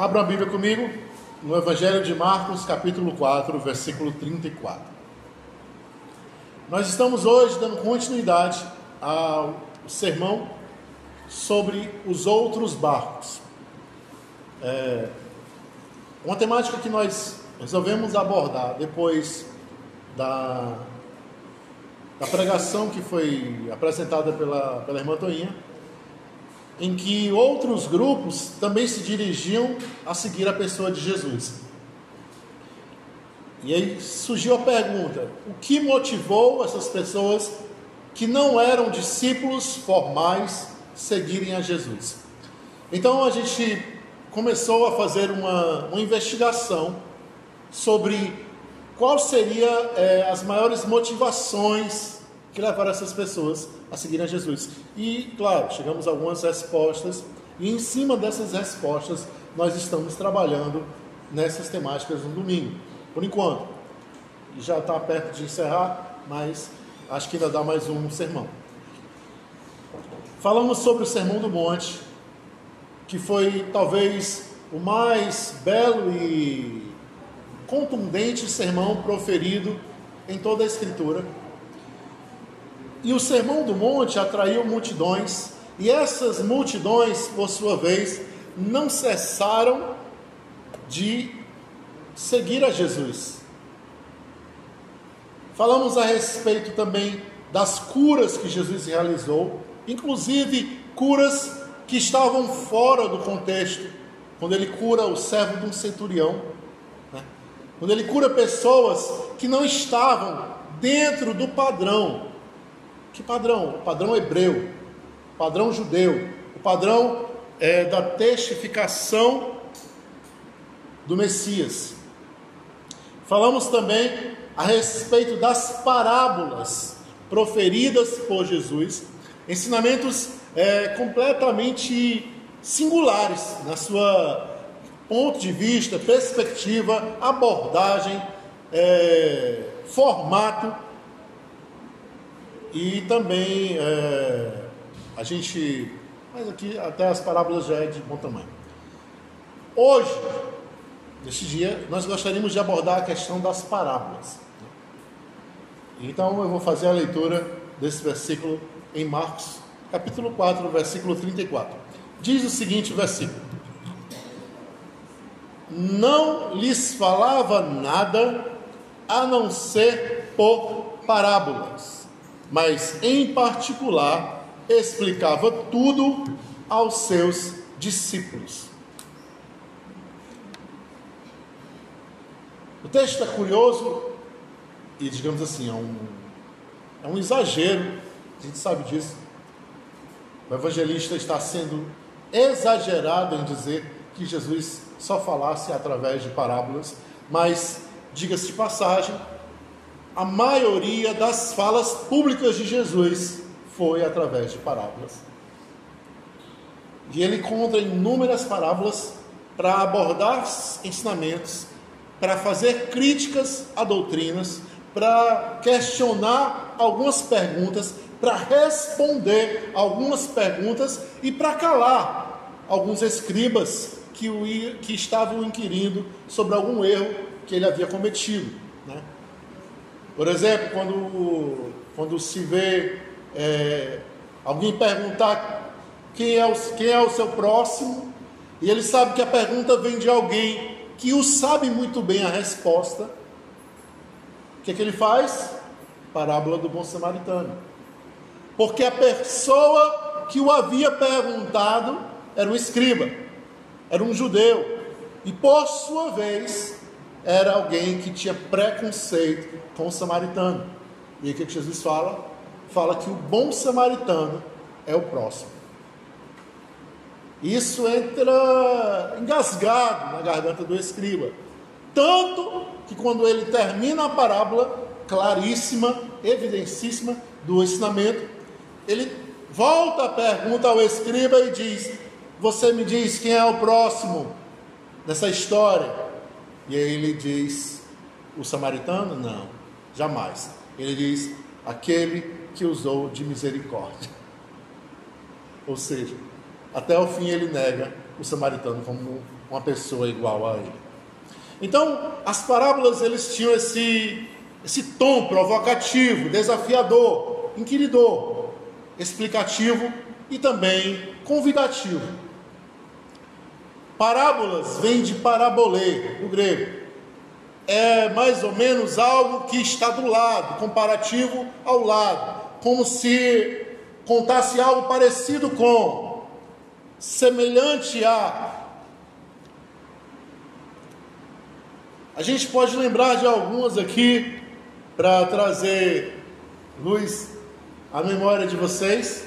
Abra a Bíblia comigo no Evangelho de Marcos, capítulo 4, versículo 34. Nós estamos hoje dando continuidade ao sermão sobre os outros barcos. É uma temática que nós resolvemos abordar depois da, da pregação que foi apresentada pela, pela irmã Toinha em que outros grupos também se dirigiam a seguir a pessoa de Jesus. E aí surgiu a pergunta: o que motivou essas pessoas que não eram discípulos formais seguirem a Jesus? Então a gente começou a fazer uma, uma investigação sobre quais seriam é, as maiores motivações que levaram essas pessoas a seguir a Jesus. E, claro, chegamos a algumas respostas, e em cima dessas respostas nós estamos trabalhando nessas temáticas no domingo, por enquanto. Já está perto de encerrar, mas acho que ainda dá mais um sermão. Falamos sobre o Sermão do Monte, que foi talvez o mais belo e contundente sermão proferido em toda a Escritura e o Sermão do Monte atraiu multidões, e essas multidões, por sua vez, não cessaram de seguir a Jesus. Falamos a respeito também das curas que Jesus realizou, inclusive curas que estavam fora do contexto, quando ele cura o servo de um centurião, né? quando ele cura pessoas que não estavam dentro do padrão que padrão? O padrão hebreu, o padrão judeu, o padrão é, da testificação do Messias. Falamos também a respeito das parábolas proferidas por Jesus, ensinamentos é, completamente singulares na sua ponto de vista, perspectiva, abordagem, é, formato e também é, a gente. Mas aqui até as parábolas já é de bom tamanho. Hoje, neste dia, nós gostaríamos de abordar a questão das parábolas. Então eu vou fazer a leitura desse versículo em Marcos, capítulo 4, versículo 34. Diz o seguinte versículo: Não lhes falava nada a não ser por parábolas mas em particular explicava tudo aos seus discípulos. O texto é curioso e, digamos assim, é um, é um exagero, a gente sabe disso. O evangelista está sendo exagerado em dizer que Jesus só falasse através de parábolas, mas, diga-se de passagem, a maioria das falas públicas de Jesus foi através de parábolas. E ele conta inúmeras parábolas para abordar ensinamentos, para fazer críticas a doutrinas, para questionar algumas perguntas, para responder algumas perguntas e para calar alguns escribas que, o, que estavam inquirindo sobre algum erro que ele havia cometido. Né? Por exemplo, quando, quando se vê é, alguém perguntar quem é, o, quem é o seu próximo, e ele sabe que a pergunta vem de alguém que o sabe muito bem a resposta, o que, é que ele faz? Parábola do bom samaritano. Porque a pessoa que o havia perguntado era um escriba, era um judeu, e por sua vez era alguém que tinha preconceito com o samaritano. E o que Jesus fala? Fala que o bom samaritano é o próximo. Isso entra engasgado na garganta do escriba. Tanto que quando ele termina a parábola, claríssima, evidencíssima do ensinamento, ele volta a pergunta ao escriba e diz: Você me diz quem é o próximo dessa história? E aí ele diz: o samaritano? Não, jamais. Ele diz: aquele que usou de misericórdia. Ou seja, até o fim ele nega o samaritano como uma pessoa igual a ele. Então, as parábolas eles tinham esse, esse tom provocativo, desafiador, inquiridor, explicativo e também convidativo. Parábolas vem de parabolê, do grego. É mais ou menos algo que está do lado, comparativo ao lado, como se contasse algo parecido com, semelhante a. A gente pode lembrar de algumas aqui para trazer luz à memória de vocês.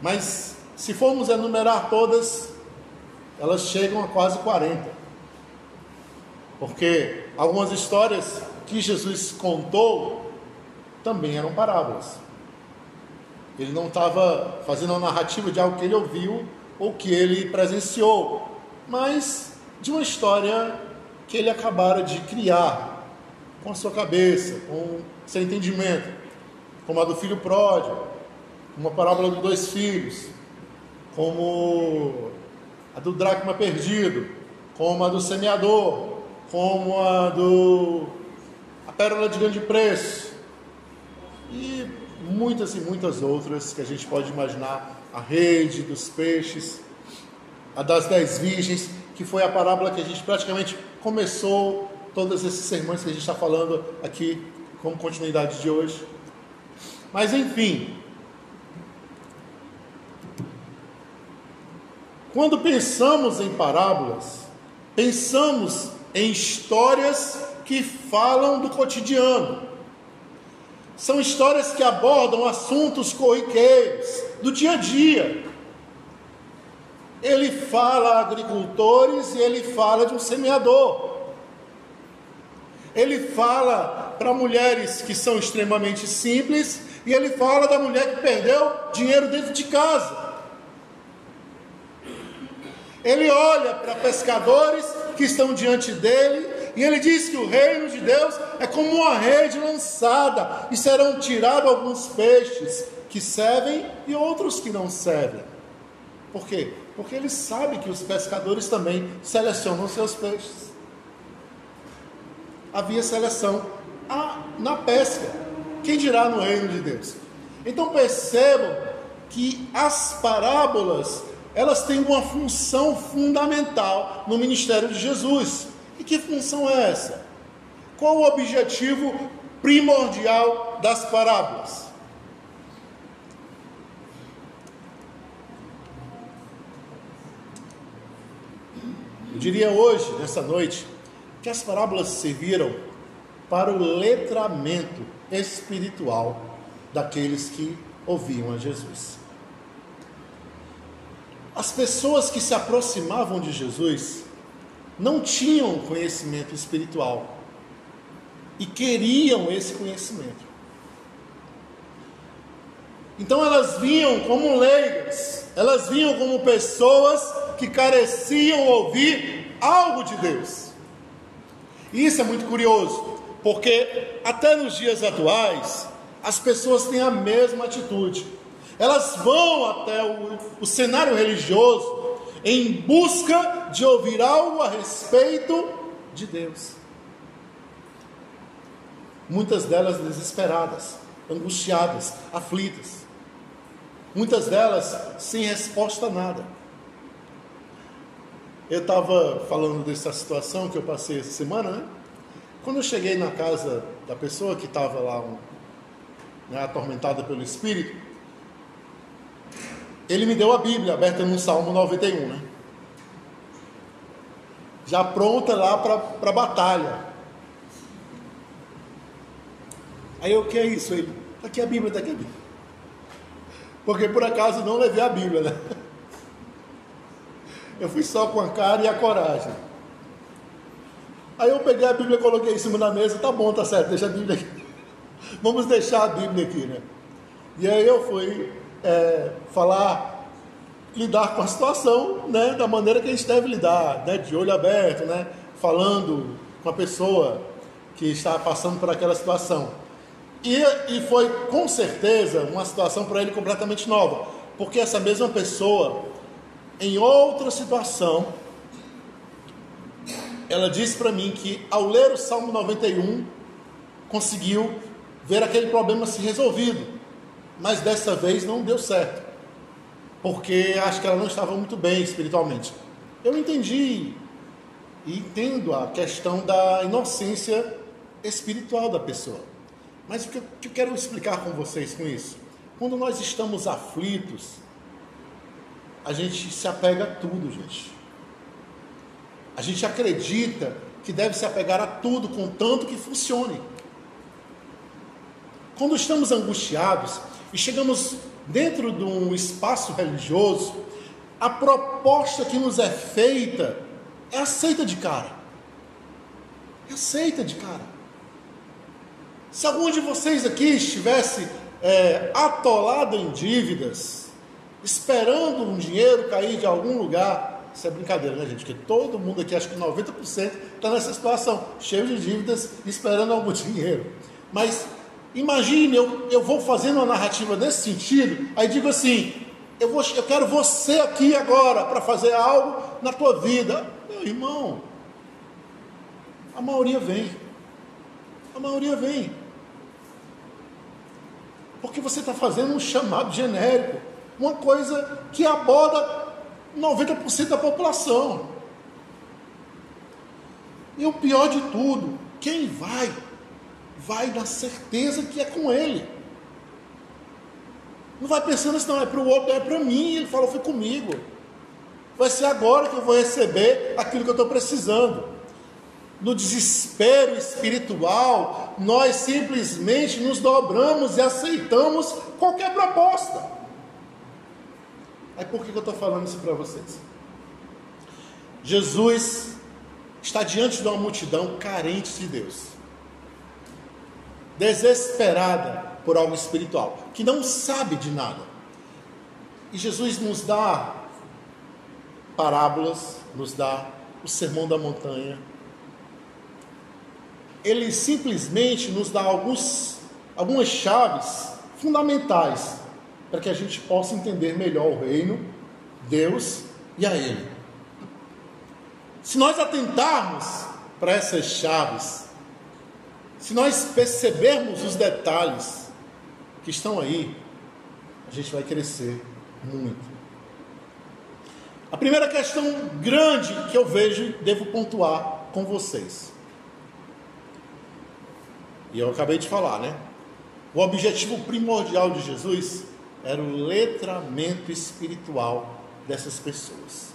Mas se formos enumerar todas, elas chegam a quase 40. Porque algumas histórias que Jesus contou também eram parábolas. Ele não estava fazendo a narrativa de algo que ele ouviu ou que ele presenciou, mas de uma história que ele acabara de criar com a sua cabeça, com seu entendimento, como a do filho pródigo, uma parábola dos dois filhos, como a do dracma perdido, como a do semeador, como a do a pérola de grande preço e muitas e muitas outras que a gente pode imaginar, a rede dos peixes, a das dez virgens, que foi a parábola que a gente praticamente começou todos esses sermões que a gente está falando aqui como continuidade de hoje. Mas enfim, Quando pensamos em parábolas, pensamos em histórias que falam do cotidiano. São histórias que abordam assuntos corriqueiros, do dia a dia. Ele fala a agricultores e ele fala de um semeador. Ele fala para mulheres que são extremamente simples e ele fala da mulher que perdeu dinheiro dentro de casa. Ele olha para pescadores que estão diante dele e ele diz que o reino de Deus é como uma rede lançada e serão tirados alguns peixes que servem e outros que não servem. Por quê? Porque ele sabe que os pescadores também selecionam seus peixes. Havia seleção na pesca, quem dirá no reino de Deus? Então percebam que as parábolas elas têm uma função fundamental no ministério de Jesus. E que função é essa? Qual o objetivo primordial das parábolas? Eu diria hoje, nessa noite, que as parábolas serviram para o letramento espiritual daqueles que ouviam a Jesus. As pessoas que se aproximavam de Jesus não tinham conhecimento espiritual e queriam esse conhecimento. Então elas vinham como leigas, elas vinham como pessoas que careciam ouvir algo de Deus. E isso é muito curioso, porque até nos dias atuais as pessoas têm a mesma atitude. Elas vão até o, o cenário religioso em busca de ouvir algo a respeito de Deus. Muitas delas desesperadas, angustiadas, aflitas. Muitas delas sem resposta a nada. Eu estava falando dessa situação que eu passei essa semana, né? Quando eu cheguei na casa da pessoa que estava lá, um, né, atormentada pelo Espírito, ele me deu a Bíblia aberta no Salmo 91, né? Já pronta lá para a batalha. Aí eu, o que é isso? Ele, tá aqui a Bíblia, está aqui a Bíblia. Porque por acaso não levei a Bíblia, né? Eu fui só com a cara e a coragem. Aí eu peguei a Bíblia, coloquei em cima da mesa, tá bom, tá certo, deixa a Bíblia aqui. Vamos deixar a Bíblia aqui, né? E aí eu fui é, falar, lidar com a situação né, da maneira que a gente deve lidar, né, de olho aberto, né, falando com a pessoa que está passando por aquela situação. E, e foi com certeza uma situação para ele completamente nova, porque essa mesma pessoa, em outra situação, ela disse para mim que ao ler o Salmo 91, conseguiu ver aquele problema se resolvido, mas dessa vez não deu certo, porque acho que ela não estava muito bem espiritualmente. Eu entendi e entendo a questão da inocência espiritual da pessoa. Mas o que eu quero explicar com vocês com isso? Quando nós estamos aflitos, a gente se apega a tudo, gente. A gente acredita que deve se apegar a tudo, contanto que funcione. Quando estamos angustiados e chegamos dentro de um espaço religioso, a proposta que nos é feita é aceita de cara. É aceita de cara. Se algum de vocês aqui estivesse é, atolado em dívidas, esperando um dinheiro cair de algum lugar, isso é brincadeira, né, gente? Porque todo mundo aqui, acho que 90% está nessa situação, cheio de dívidas, esperando algum dinheiro. Mas imagine, eu, eu vou fazendo uma narrativa nesse sentido, aí digo assim: eu, vou, eu quero você aqui agora para fazer algo na tua vida. Meu irmão, a maioria vem. A maioria vem. Porque você está fazendo um chamado genérico, uma coisa que aborda 90% da população. E o pior de tudo, quem vai, vai na certeza que é com ele. Não vai pensando assim, não, é para o outro, é para mim. Ele falou, foi comigo. Vai ser agora que eu vou receber aquilo que eu estou precisando no desespero espiritual, nós simplesmente nos dobramos e aceitamos qualquer proposta. Aí por que eu estou falando isso para vocês? Jesus está diante de uma multidão carente de Deus, desesperada por algo espiritual, que não sabe de nada. E Jesus nos dá parábolas, nos dá o sermão da montanha, ele simplesmente nos dá alguns, algumas chaves fundamentais para que a gente possa entender melhor o reino, Deus e a Ele. Se nós atentarmos para essas chaves, se nós percebermos os detalhes que estão aí, a gente vai crescer muito. A primeira questão grande que eu vejo e devo pontuar com vocês e eu acabei de falar, né? O objetivo primordial de Jesus era o letramento espiritual dessas pessoas.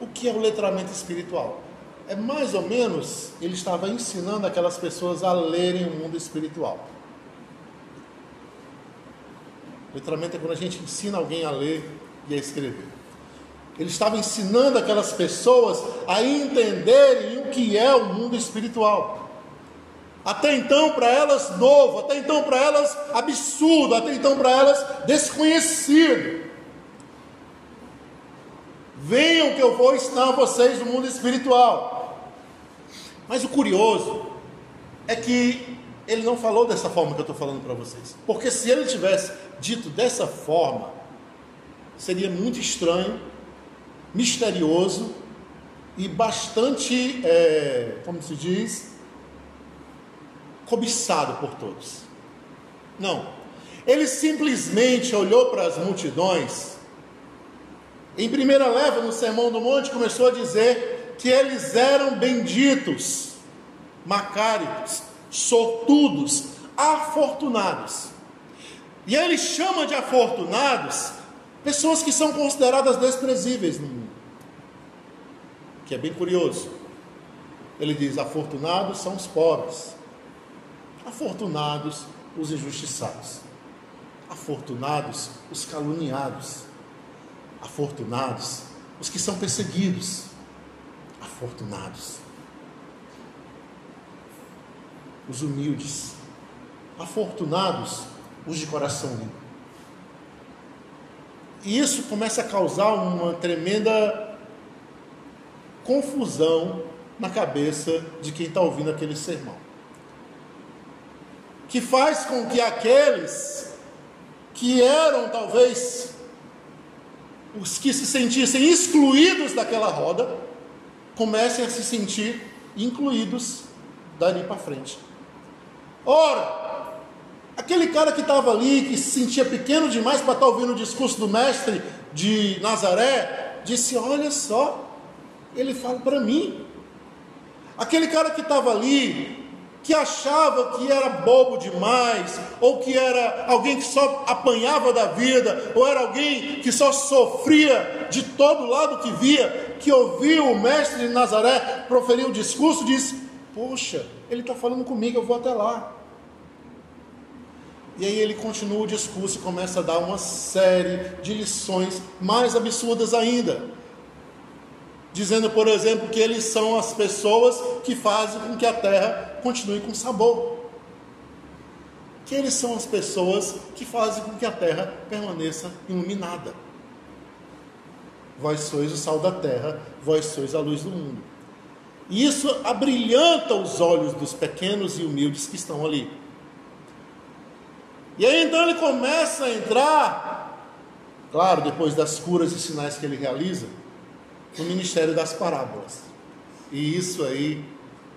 O que é o letramento espiritual? É mais ou menos ele estava ensinando aquelas pessoas a lerem o mundo espiritual. Letramento é quando a gente ensina alguém a ler e a escrever. Ele estava ensinando aquelas pessoas a entenderem o que é o mundo espiritual. Até então para elas novo, até então para elas absurdo, até então para elas desconhecido. Venham que eu vou ensinar vocês o mundo espiritual. Mas o curioso é que ele não falou dessa forma que eu estou falando para vocês. Porque se ele tivesse dito dessa forma, seria muito estranho, misterioso e bastante, é, como se diz, cobiçado por todos. Não. Ele simplesmente olhou para as multidões. Em primeira leva, no Sermão do Monte, começou a dizer que eles eram benditos, macários, sortudos, afortunados. E ele chama de afortunados pessoas que são consideradas desprezíveis no mundo. Que é bem curioso. Ele diz: afortunados são os pobres, Afortunados os injustiçados, afortunados os caluniados, afortunados os que são perseguidos, afortunados os humildes, afortunados os de coração limpo. E isso começa a causar uma tremenda confusão na cabeça de quem está ouvindo aquele sermão que faz com que aqueles que eram talvez os que se sentissem excluídos daquela roda comecem a se sentir incluídos dali para frente. Ora, aquele cara que estava ali, que se sentia pequeno demais para estar tá ouvindo o discurso do mestre de Nazaré, disse: Olha só, ele fala para mim. Aquele cara que estava ali, que achava que era bobo demais, ou que era alguém que só apanhava da vida, ou era alguém que só sofria de todo lado que via, que ouviu o mestre de Nazaré proferir o discurso, disse: Poxa, ele está falando comigo, eu vou até lá. E aí ele continua o discurso e começa a dar uma série de lições mais absurdas ainda dizendo, por exemplo, que eles são as pessoas que fazem com que a terra continue com sabor. Que eles são as pessoas que fazem com que a terra permaneça iluminada. Vós sois o sal da terra, vós sois a luz do mundo. E isso abrilhanta os olhos dos pequenos e humildes que estão ali. E aí então ele começa a entrar, claro, depois das curas e sinais que ele realiza, no ministério das parábolas. E isso aí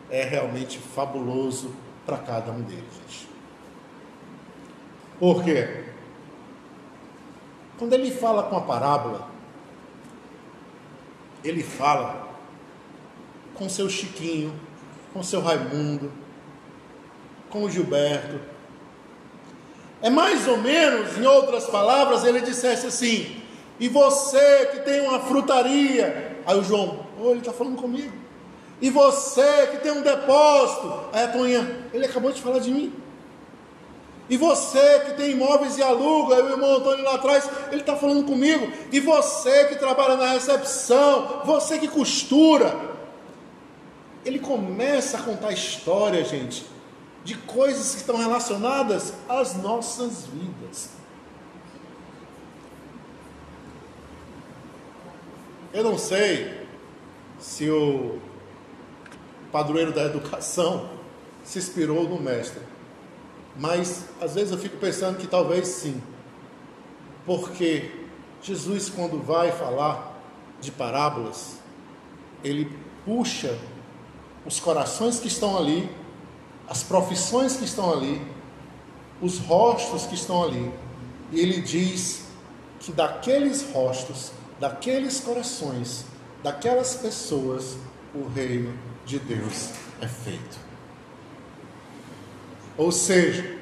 é realmente fabuloso para cada um deles. Gente. Por quê? Quando ele fala com a parábola, ele fala com seu Chiquinho, com seu Raimundo, com o Gilberto. É mais ou menos, em outras palavras, ele dissesse assim: e você que tem uma frutaria. Aí o João, oh, ele está falando comigo. E você que tem um depósito. Aí a Toninha, ele acabou de falar de mim. E você que tem imóveis e aluga, aí o irmão Antônio lá atrás, ele está falando comigo. E você que trabalha na recepção, você que costura. Ele começa a contar história, gente, de coisas que estão relacionadas às nossas vidas. Eu não sei se o padroeiro da educação se inspirou no mestre, mas às vezes eu fico pensando que talvez sim, porque Jesus, quando vai falar de parábolas, ele puxa os corações que estão ali, as profissões que estão ali, os rostos que estão ali, e ele diz que daqueles rostos daqueles corações, daquelas pessoas, o reino de Deus é feito. Ou seja,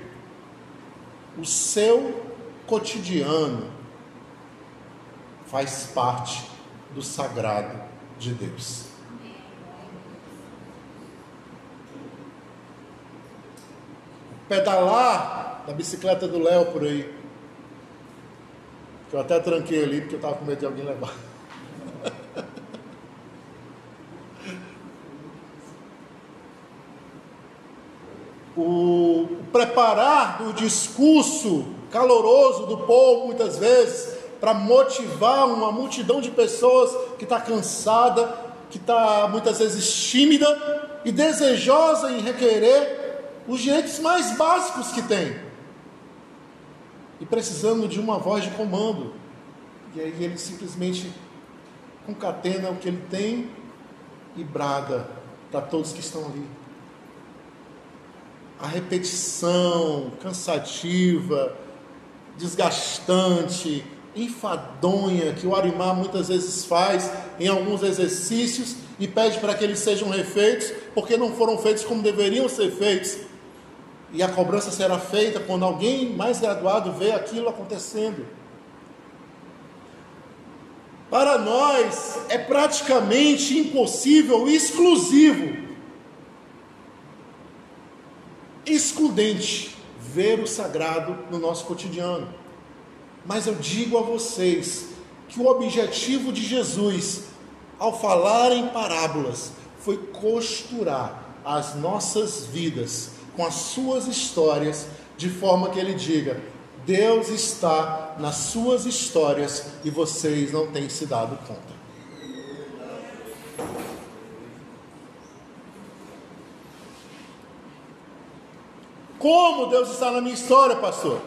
o seu cotidiano faz parte do sagrado de Deus. Pedalar da bicicleta do Léo por aí eu até tranquei ali porque eu estava com medo de alguém levar. o preparar do discurso caloroso do povo, muitas vezes, para motivar uma multidão de pessoas que está cansada, que está muitas vezes tímida e desejosa em requerer os direitos mais básicos que tem e precisando de uma voz de comando. E aí ele simplesmente concatena o que ele tem e brada para todos que estão ali. A repetição cansativa, desgastante, enfadonha que o Arimar muitas vezes faz em alguns exercícios e pede para que eles sejam refeitos, porque não foram feitos como deveriam ser feitos e a cobrança será feita quando alguém mais graduado vê aquilo acontecendo. Para nós é praticamente impossível, exclusivo, excludente, ver o sagrado no nosso cotidiano. Mas eu digo a vocês que o objetivo de Jesus, ao falar em parábolas, foi costurar as nossas vidas com as suas histórias, de forma que ele diga: Deus está nas suas histórias e vocês não têm se dado conta. Como Deus está na minha história, pastor?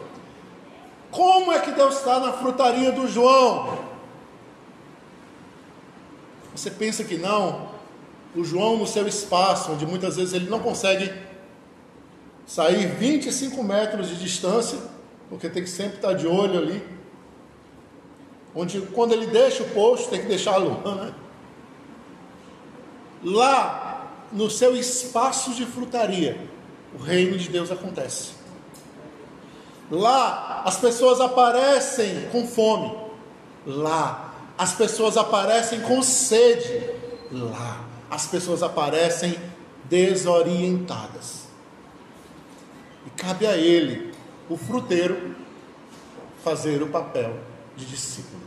Como é que Deus está na frutaria do João? Você pensa que não? O João, no seu espaço, onde muitas vezes ele não consegue sair 25 metros de distância, porque tem que sempre estar de olho ali. Onde quando ele deixa o posto, tem que deixar a lua, né? Lá, no seu espaço de frutaria, o reino de Deus acontece. Lá, as pessoas aparecem com fome. Lá, as pessoas aparecem com sede. Lá, as pessoas aparecem desorientadas. Cabe a ele, o fruteiro, fazer o papel de discípulo.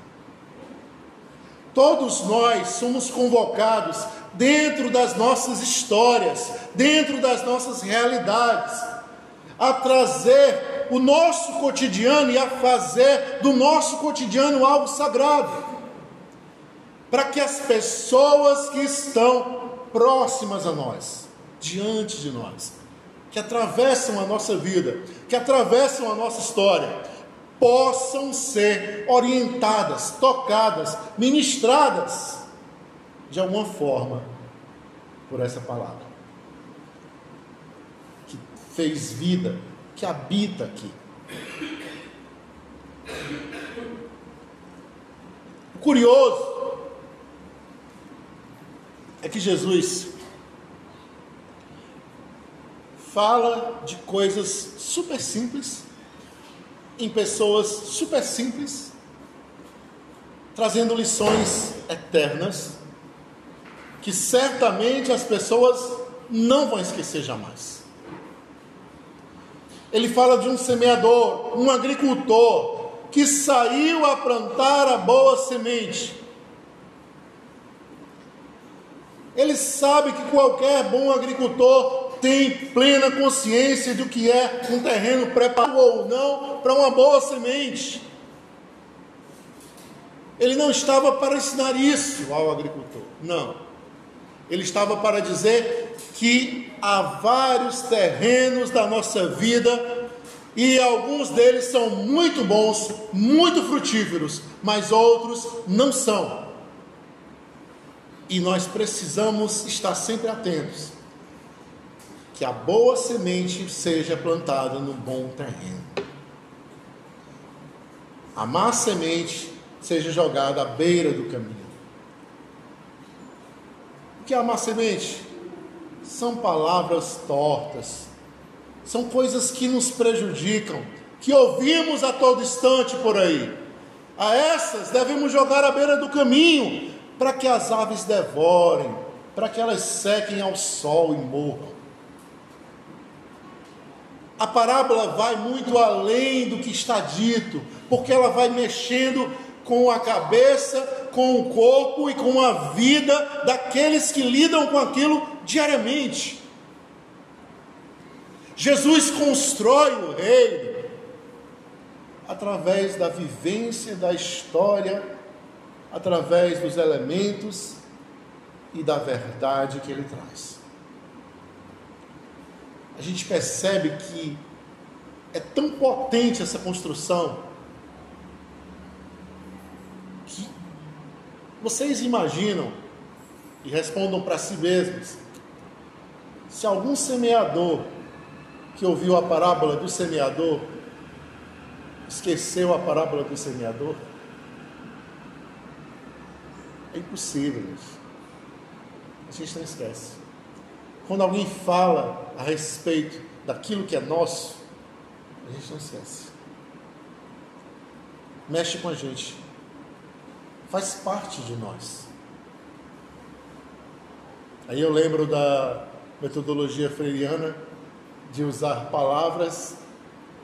Todos nós somos convocados dentro das nossas histórias, dentro das nossas realidades, a trazer o nosso cotidiano e a fazer do nosso cotidiano algo sagrado, para que as pessoas que estão próximas a nós, diante de nós, que atravessam a nossa vida, que atravessam a nossa história, possam ser orientadas, tocadas, ministradas de alguma forma por essa palavra que fez vida, que habita aqui. O curioso é que Jesus fala de coisas super simples, em pessoas super simples, trazendo lições eternas, que certamente as pessoas não vão esquecer jamais. Ele fala de um semeador, um agricultor, que saiu a plantar a boa semente. Ele sabe que qualquer bom agricultor tem plena consciência do que é um terreno preparado ou não para uma boa semente. Ele não estava para ensinar isso ao agricultor, não. Ele estava para dizer que há vários terrenos da nossa vida e alguns deles são muito bons, muito frutíferos, mas outros não são. E nós precisamos estar sempre atentos que a boa semente seja plantada no bom terreno. A má semente seja jogada à beira do caminho. O que é a má semente? São palavras tortas, são coisas que nos prejudicam, que ouvimos a todo instante por aí. A essas devemos jogar à beira do caminho, para que as aves devorem, para que elas sequem ao sol e morram. A parábola vai muito além do que está dito, porque ela vai mexendo com a cabeça, com o corpo e com a vida daqueles que lidam com aquilo diariamente. Jesus constrói o reino através da vivência da história, através dos elementos e da verdade que ele traz a gente percebe que é tão potente essa construção que vocês imaginam e respondam para si mesmos se algum semeador que ouviu a parábola do semeador esqueceu a parábola do semeador? É impossível isso. A gente não esquece. Quando alguém fala a respeito daquilo que é nosso, a gente não esquece. Mexe com a gente. Faz parte de nós. Aí eu lembro da metodologia freiriana de usar palavras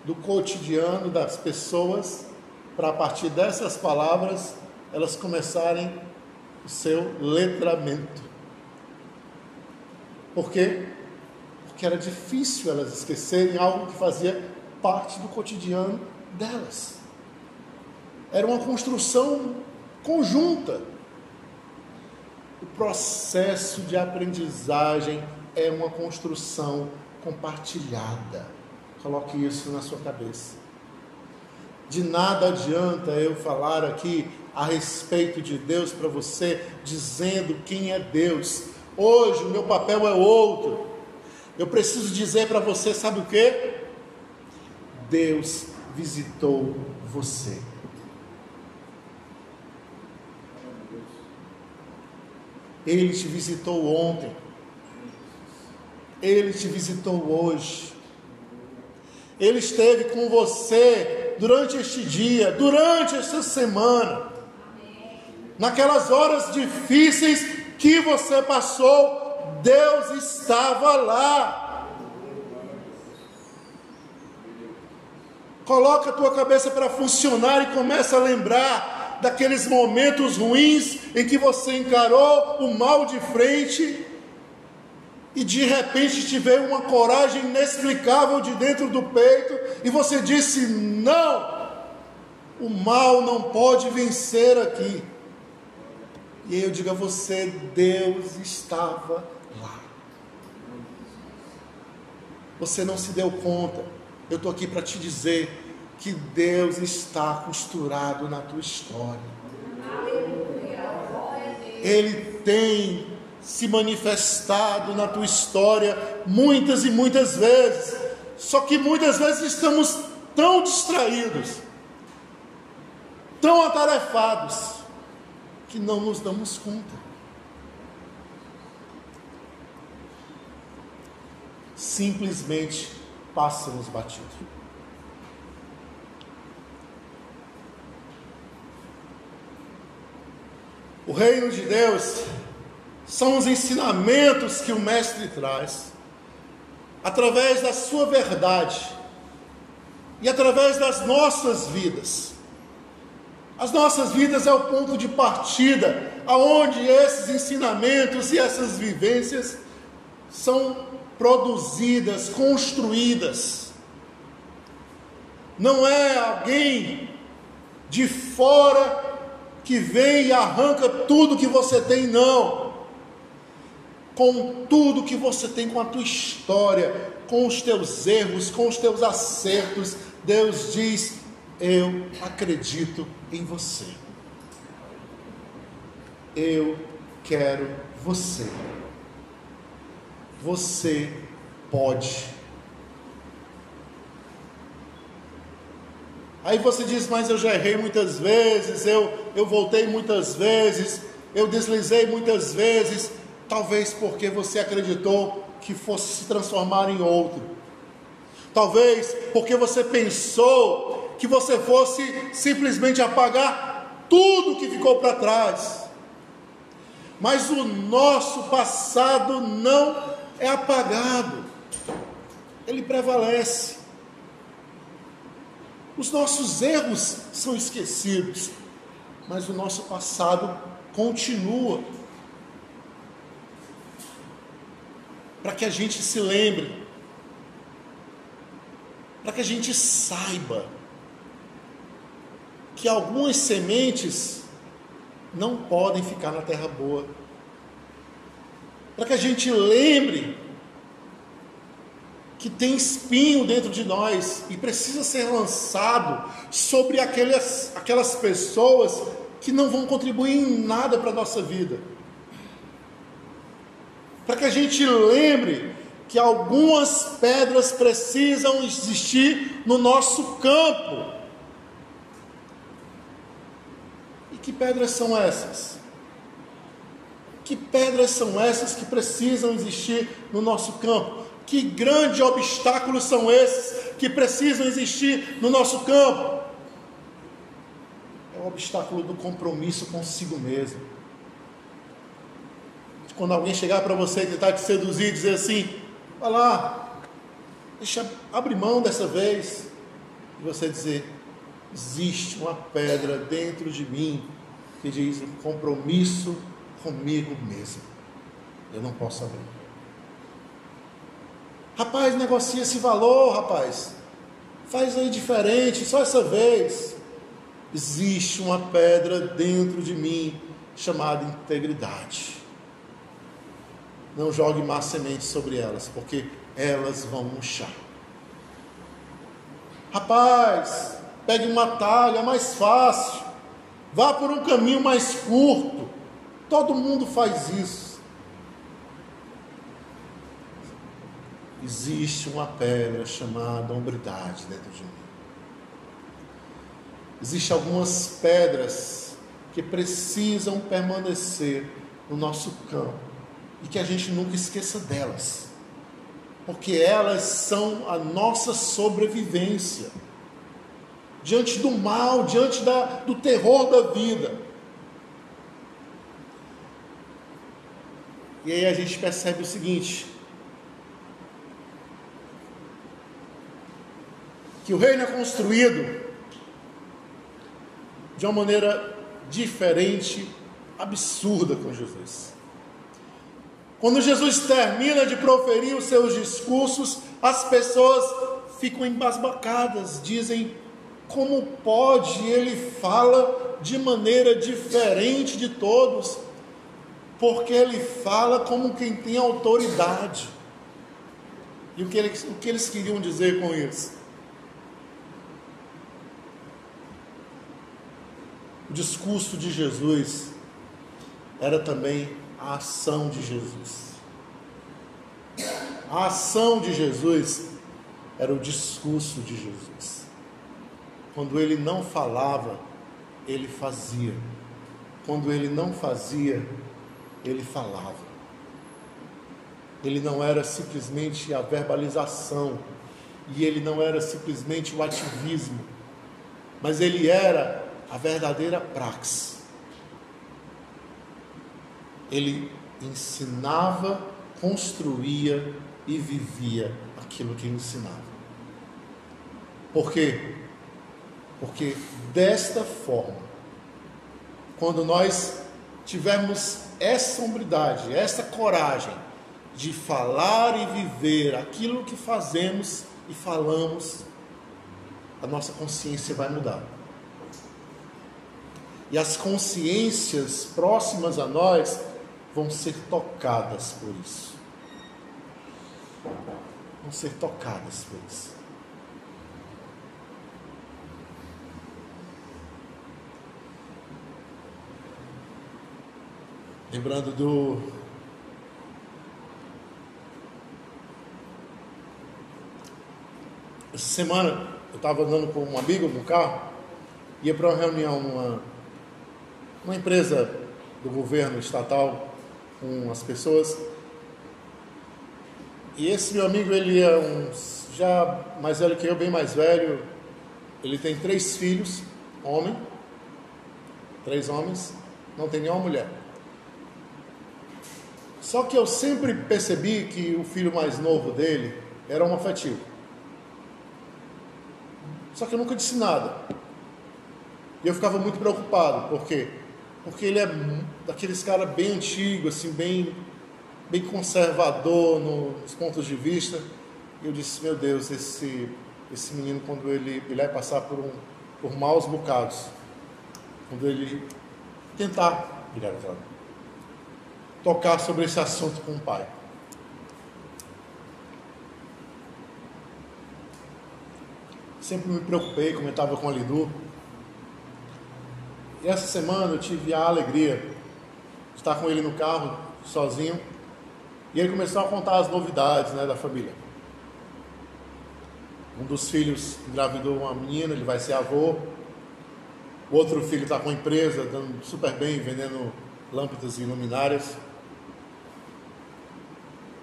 do cotidiano das pessoas para a partir dessas palavras elas começarem o seu letramento. Por quê? Porque era difícil elas esquecerem algo que fazia parte do cotidiano delas. Era uma construção conjunta. O processo de aprendizagem é uma construção compartilhada. Coloque isso na sua cabeça. De nada adianta eu falar aqui a respeito de Deus para você, dizendo quem é Deus. Hoje o meu papel é outro. Eu preciso dizer para você, sabe o que? Deus visitou você. Ele te visitou ontem. Ele te visitou hoje. Ele esteve com você durante este dia, durante esta semana. Naquelas horas difíceis que você passou, Deus estava lá. Coloca a tua cabeça para funcionar e começa a lembrar daqueles momentos ruins em que você encarou o mal de frente e de repente te veio uma coragem inexplicável de dentro do peito e você disse: Não, o mal não pode vencer aqui. E eu digo a você: Deus estava lá. Você não se deu conta. Eu estou aqui para te dizer que Deus está costurado na tua história. Ele tem se manifestado na tua história muitas e muitas vezes. Só que muitas vezes estamos tão distraídos, tão atarefados, que não nos damos conta. Simplesmente passamos batido. O reino de Deus são os ensinamentos que o Mestre traz, através da sua verdade e através das nossas vidas. As nossas vidas é o ponto de partida, aonde esses ensinamentos e essas vivências são produzidas, construídas. Não é alguém de fora que vem e arranca tudo que você tem, não com tudo que você tem, com a tua história, com os teus erros, com os teus acertos, Deus diz: Eu acredito em você. Eu quero você. Você pode. Aí você diz, mas eu já errei muitas vezes, eu, eu voltei muitas vezes, eu deslizei muitas vezes, Talvez porque você acreditou que fosse se transformar em outro. Talvez porque você pensou que você fosse simplesmente apagar tudo que ficou para trás. Mas o nosso passado não é apagado, ele prevalece. Os nossos erros são esquecidos, mas o nosso passado continua. para que a gente se lembre, para que a gente saiba que algumas sementes não podem ficar na terra boa, para que a gente lembre que tem espinho dentro de nós e precisa ser lançado sobre aquelas, aquelas pessoas que não vão contribuir em nada para a nossa vida para que a gente lembre que algumas pedras precisam existir no nosso campo. E que pedras são essas? Que pedras são essas que precisam existir no nosso campo? Que grandes obstáculos são esses que precisam existir no nosso campo? É o obstáculo do compromisso consigo mesmo quando alguém chegar para você e tentar te seduzir dizer assim, vai lá, deixa, abre mão dessa vez, e você dizer, existe uma pedra dentro de mim que diz um compromisso comigo mesmo. Eu não posso abrir. Rapaz, negocia esse valor, rapaz. Faz aí diferente, só essa vez. Existe uma pedra dentro de mim chamada integridade. Não jogue más sementes sobre elas, porque elas vão murchar. Rapaz, pegue uma talha mais fácil. vá por um caminho mais curto. Todo mundo faz isso. Existe uma pedra chamada hombridade dentro de mim. Existem algumas pedras que precisam permanecer no nosso campo e que a gente nunca esqueça delas, porque elas são a nossa sobrevivência diante do mal, diante da, do terror da vida. E aí a gente percebe o seguinte: que o reino é construído de uma maneira diferente, absurda com Jesus. Quando Jesus termina de proferir os seus discursos, as pessoas ficam embasbacadas, dizem: como pode ele fala de maneira diferente de todos? Porque ele fala como quem tem autoridade. E o que, eles, o que eles queriam dizer com isso? O discurso de Jesus era também a ação de Jesus. A ação de Jesus era o discurso de Jesus. Quando ele não falava, ele fazia. Quando ele não fazia, ele falava. Ele não era simplesmente a verbalização, e ele não era simplesmente o ativismo, mas ele era a verdadeira praxe. Ele ensinava, construía e vivia aquilo que ensinava. Por quê? Porque desta forma, quando nós tivermos essa hombridade, essa coragem de falar e viver aquilo que fazemos e falamos, a nossa consciência vai mudar e as consciências próximas a nós vão ser tocadas por isso. Vão ser tocadas por isso. Lembrando do essa semana eu estava andando com um amigo no carro, ia para uma reunião numa uma empresa do governo estatal com as pessoas. E esse meu amigo, ele é um já mais velho que eu, bem mais velho. Ele tem três filhos, homem, três homens, não tem nenhuma mulher. Só que eu sempre percebi que o filho mais novo dele era um afetivo. Só que eu nunca disse nada. E eu ficava muito preocupado, porque porque ele é daqueles caras bem antigo, assim, bem, bem conservador nos pontos de vista. E eu disse, meu Deus, esse, esse menino, quando ele, ele vai passar por, um, por maus bocados, quando ele tentar, obrigado, tocar sobre esse assunto com o pai. Sempre me preocupei, comentava com a Lidu, e essa semana eu tive a alegria de estar com ele no carro, sozinho, e ele começou a contar as novidades né, da família. Um dos filhos engravidou uma menina, ele vai ser avô. O outro filho está com a empresa, dando super bem, vendendo lâmpadas e luminárias.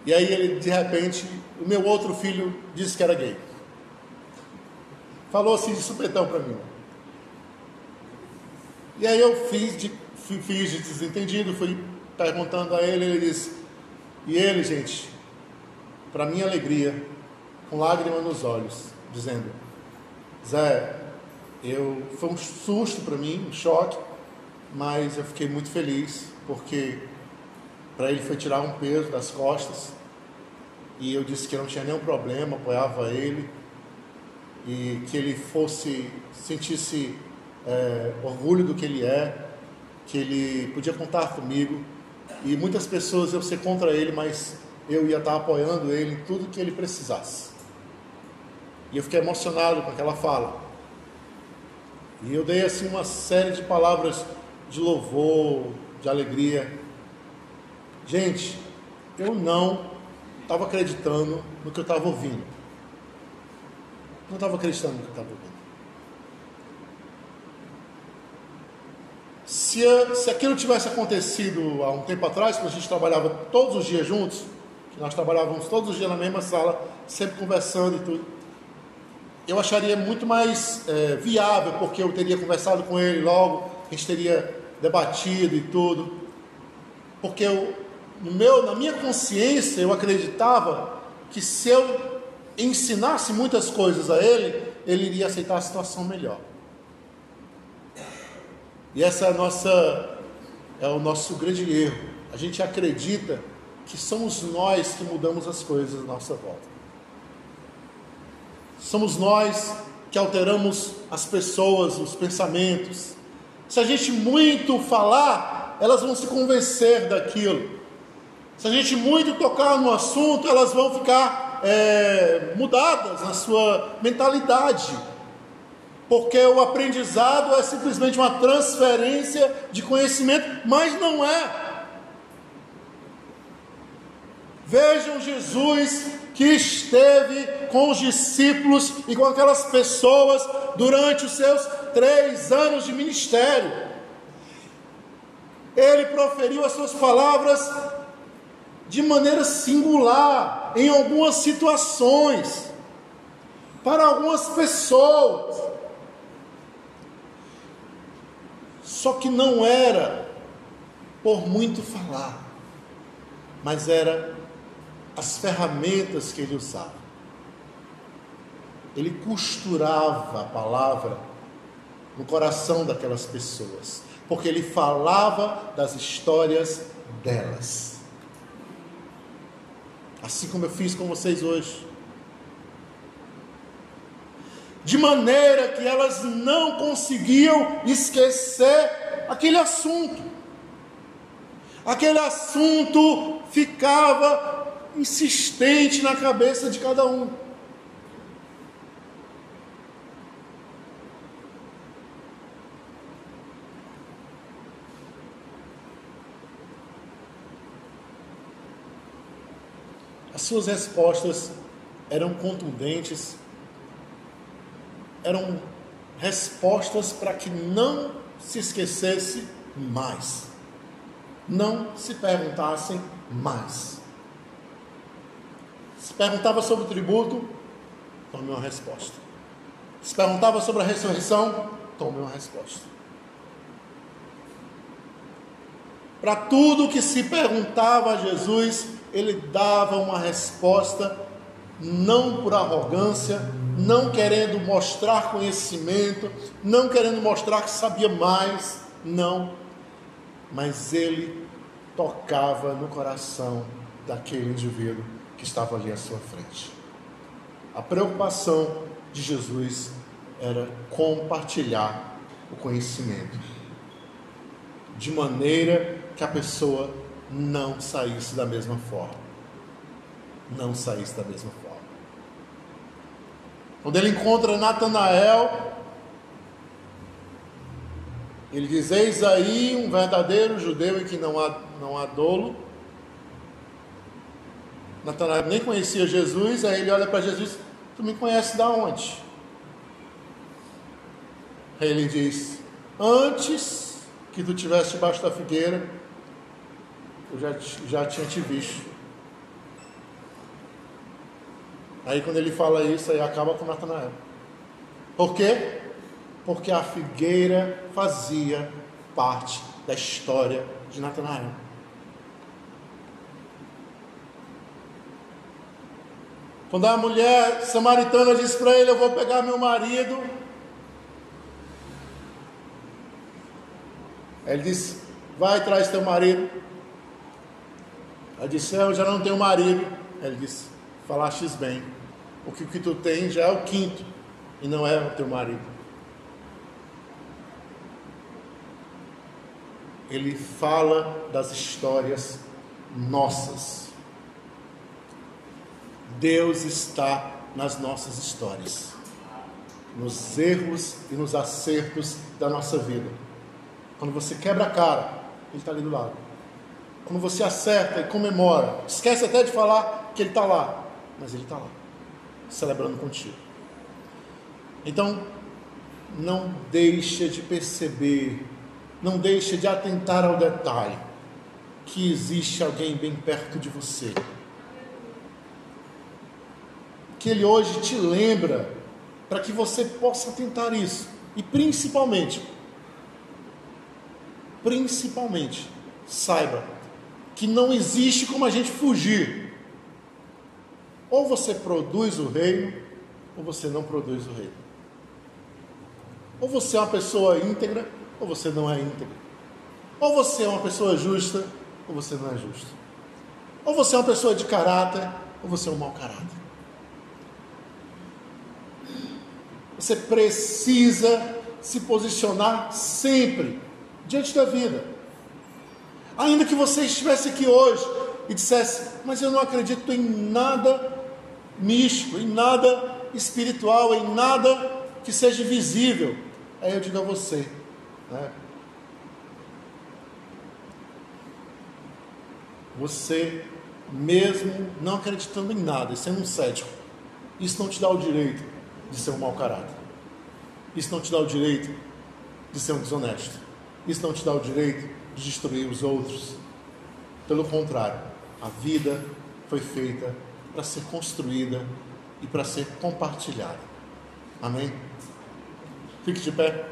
E aí ele, de repente, o meu outro filho disse que era gay. Falou assim de supetão para mim. E aí eu fiz de, fiz de desentendido, fui perguntando a ele, ele disse, e ele, gente, para minha alegria, com lágrima nos olhos, dizendo, Zé, eu foi um susto para mim, um choque, mas eu fiquei muito feliz porque para ele foi tirar um peso das costas e eu disse que não tinha nenhum problema, apoiava ele e que ele fosse sentisse é, orgulho do que ele é, que ele podia contar comigo. E muitas pessoas eu ser contra ele, mas eu ia estar apoiando ele em tudo que ele precisasse. E eu fiquei emocionado com aquela fala. E eu dei assim uma série de palavras de louvor, de alegria. Gente, eu não estava acreditando no que eu estava ouvindo. Não estava acreditando no que eu estava ouvindo. Se, se aquilo tivesse acontecido há um tempo atrás, quando a gente trabalhava todos os dias juntos, nós trabalhávamos todos os dias na mesma sala, sempre conversando e tudo, eu acharia muito mais é, viável, porque eu teria conversado com ele logo, a gente teria debatido e tudo, porque eu, no meu, na minha consciência eu acreditava que se eu ensinasse muitas coisas a ele, ele iria aceitar a situação melhor. E essa é a nossa é o nosso grande erro. A gente acredita que somos nós que mudamos as coisas à nossa volta. Somos nós que alteramos as pessoas, os pensamentos. Se a gente muito falar, elas vão se convencer daquilo. Se a gente muito tocar no assunto, elas vão ficar é, mudadas na sua mentalidade. Porque o aprendizado é simplesmente uma transferência de conhecimento, mas não é. Vejam Jesus que esteve com os discípulos e com aquelas pessoas durante os seus três anos de ministério. Ele proferiu as suas palavras de maneira singular, em algumas situações, para algumas pessoas. Só que não era por muito falar, mas era as ferramentas que ele usava. Ele costurava a palavra no coração daquelas pessoas, porque ele falava das histórias delas. Assim como eu fiz com vocês hoje. De maneira que elas não conseguiam esquecer aquele assunto. Aquele assunto ficava insistente na cabeça de cada um. Suas respostas eram contundentes, eram respostas para que não se esquecesse mais, não se perguntassem mais. Se perguntava sobre o tributo, tome uma resposta. Se perguntava sobre a ressurreição, tome uma resposta. Para tudo que se perguntava a Jesus, ele dava uma resposta, não por arrogância, não querendo mostrar conhecimento, não querendo mostrar que sabia mais, não, mas ele tocava no coração daquele indivíduo que estava ali à sua frente. A preocupação de Jesus era compartilhar o conhecimento, de maneira que a pessoa não saísse da mesma forma. Não saísse da mesma forma. Quando ele encontra Natanael, ele diz: Eis aí um verdadeiro judeu em que não há, não há dolo, Natanael nem conhecia Jesus, aí ele olha para Jesus: Tu me conhece da onde? Aí ele diz: Antes que tu estivesse debaixo da figueira, eu já, já tinha te visto. Aí quando ele fala isso, aí acaba com Natanael. Por quê? Porque a figueira fazia parte da história de Natanael. Quando a mulher samaritana disse para ele: Eu vou pegar meu marido. Ele disse: Vai, traz teu marido. Ela disse: Eu já não tenho marido. Ele disse: Falaste bem. O que, o que tu tem já é o quinto, e não é o teu marido. Ele fala das histórias nossas. Deus está nas nossas histórias. nos erros e nos acertos da nossa vida. Quando você quebra a cara, Ele está ali do lado. Quando você acerta e comemora, esquece até de falar que Ele está lá, mas Ele está lá, celebrando contigo. Então, não deixe de perceber, não deixe de atentar ao detalhe que existe alguém bem perto de você. Que Ele hoje te lembra para que você possa tentar isso. E principalmente, principalmente, saiba que não existe como a gente fugir. Ou você produz o reino, ou você não produz o reino. Ou você é uma pessoa íntegra, ou você não é íntegra. Ou você é uma pessoa justa, ou você não é justo. Ou você é uma pessoa de caráter, ou você é um mau caráter. Você precisa se posicionar sempre diante da vida. Ainda que você estivesse aqui hoje e dissesse, mas eu não acredito em nada místico, em nada espiritual, em nada que seja visível. Aí eu digo a você, né? Você, mesmo não acreditando em nada e sendo um cético, isso não te dá o direito de ser um mau caráter. Isso não te dá o direito de ser um desonesto. Isso não te dá o direito destruir os outros. Pelo contrário, a vida foi feita para ser construída e para ser compartilhada. Amém? Fique de pé.